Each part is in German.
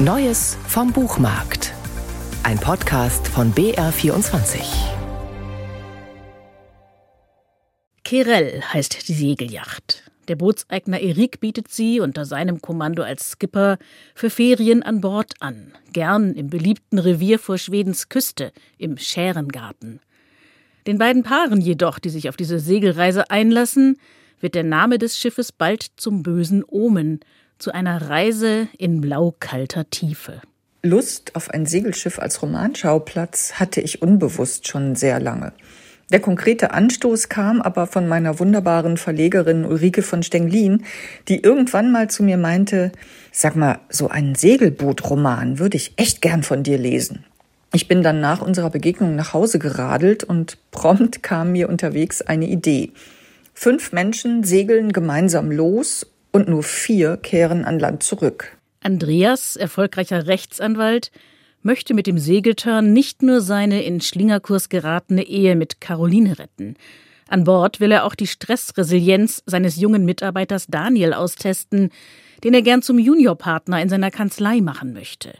Neues vom Buchmarkt. Ein Podcast von BR24. Kerel heißt die Segelyacht. Der Bootseigner Erik bietet sie unter seinem Kommando als Skipper für Ferien an Bord an, gern im beliebten Revier vor Schwedens Küste, im Schärengarten. Den beiden Paaren jedoch, die sich auf diese Segelreise einlassen, wird der Name des Schiffes bald zum bösen Omen, zu einer Reise in blaukalter Tiefe. Lust auf ein Segelschiff als Romanschauplatz hatte ich unbewusst schon sehr lange. Der konkrete Anstoß kam aber von meiner wunderbaren Verlegerin Ulrike von Stenglin, die irgendwann mal zu mir meinte, sag mal, so einen Segelbootroman würde ich echt gern von dir lesen. Ich bin dann nach unserer Begegnung nach Hause geradelt und prompt kam mir unterwegs eine Idee. Fünf Menschen segeln gemeinsam los und nur vier kehren an Land zurück. Andreas, erfolgreicher Rechtsanwalt, möchte mit dem Segeltörn nicht nur seine in Schlingerkurs geratene Ehe mit Caroline retten. An Bord will er auch die Stressresilienz seines jungen Mitarbeiters Daniel austesten, den er gern zum Juniorpartner in seiner Kanzlei machen möchte.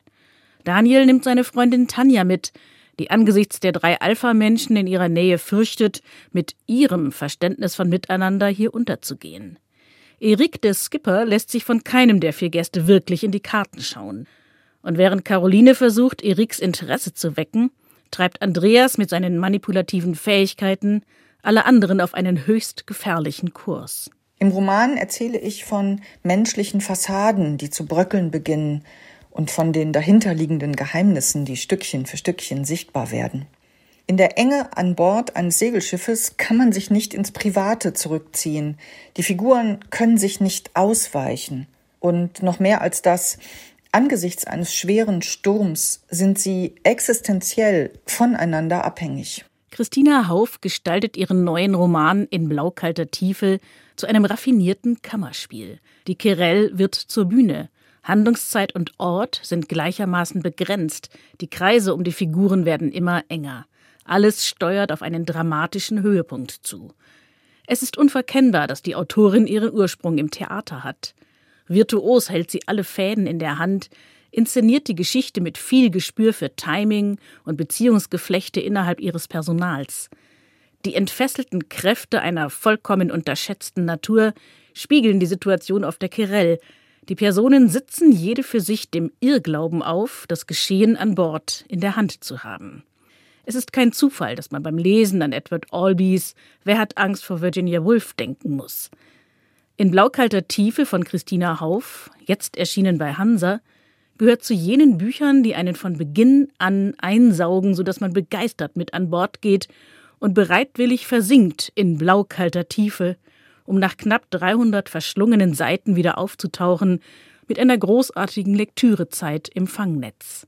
Daniel nimmt seine Freundin Tanja mit, die angesichts der drei Alpha-Menschen in ihrer Nähe fürchtet, mit ihrem Verständnis von Miteinander hier unterzugehen. Erik, der Skipper, lässt sich von keinem der vier Gäste wirklich in die Karten schauen. Und während Caroline versucht, Eriks Interesse zu wecken, treibt Andreas mit seinen manipulativen Fähigkeiten alle anderen auf einen höchst gefährlichen Kurs. Im Roman erzähle ich von menschlichen Fassaden, die zu bröckeln beginnen, und von den dahinterliegenden Geheimnissen, die Stückchen für Stückchen sichtbar werden. In der Enge an Bord eines Segelschiffes kann man sich nicht ins Private zurückziehen. Die Figuren können sich nicht ausweichen. Und noch mehr als das, Angesichts eines schweren Sturms sind sie existenziell voneinander abhängig. Christina Hauf gestaltet ihren neuen Roman in blaukalter Tiefe zu einem raffinierten Kammerspiel. Die Querelle wird zur Bühne. Handlungszeit und Ort sind gleichermaßen begrenzt. Die Kreise um die Figuren werden immer enger. Alles steuert auf einen dramatischen Höhepunkt zu. Es ist unverkennbar, dass die Autorin ihren Ursprung im Theater hat. Virtuos hält sie alle Fäden in der Hand, inszeniert die Geschichte mit viel Gespür für Timing und Beziehungsgeflechte innerhalb ihres Personals. Die entfesselten Kräfte einer vollkommen unterschätzten Natur spiegeln die Situation auf der Querelle. Die Personen sitzen jede für sich dem Irrglauben auf, das Geschehen an Bord in der Hand zu haben. Es ist kein Zufall, dass man beim Lesen an Edward Albys Wer hat Angst vor Virginia Woolf denken muss. In Blaukalter Tiefe von Christina Hauf, jetzt erschienen bei Hansa, gehört zu jenen Büchern, die einen von Beginn an einsaugen, sodass man begeistert mit an Bord geht und bereitwillig versinkt in blaukalter Tiefe, um nach knapp 300 verschlungenen Seiten wieder aufzutauchen mit einer großartigen Lektürezeit im Fangnetz.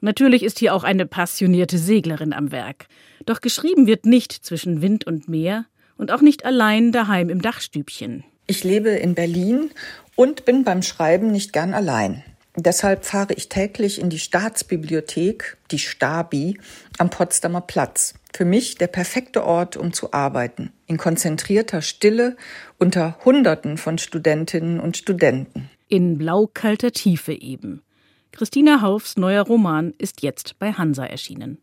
Natürlich ist hier auch eine passionierte Seglerin am Werk, doch geschrieben wird nicht zwischen Wind und Meer und auch nicht allein daheim im Dachstübchen. Ich lebe in Berlin und bin beim Schreiben nicht gern allein. Deshalb fahre ich täglich in die Staatsbibliothek, die Stabi, am Potsdamer Platz. Für mich der perfekte Ort, um zu arbeiten. In konzentrierter Stille unter Hunderten von Studentinnen und Studenten. In blaukalter Tiefe eben. Christina Haufs neuer Roman ist jetzt bei Hansa erschienen.